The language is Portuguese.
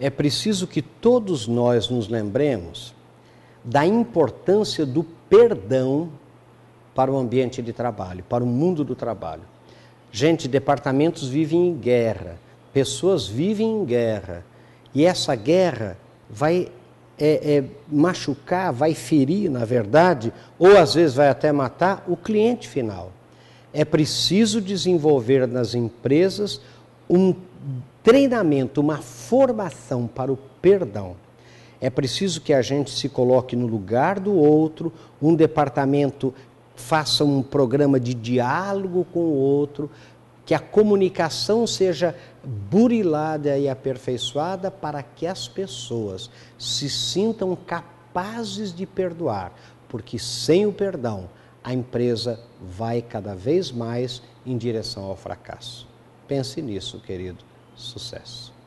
é preciso que todos nós nos lembremos da importância do perdão para o ambiente de trabalho, para o mundo do trabalho. Gente, departamentos vivem em guerra, pessoas vivem em guerra, e essa guerra vai é, é, machucar, vai ferir, na verdade, ou às vezes vai até matar o cliente final. É preciso desenvolver nas empresas um treinamento, uma formação para o perdão. É preciso que a gente se coloque no lugar do outro, um departamento faça um programa de diálogo com o outro, que a comunicação seja burilada e aperfeiçoada para que as pessoas se sintam capazes de perdoar, porque sem o perdão a empresa vai cada vez mais em direção ao fracasso. Pense nisso, querido. Sucesso.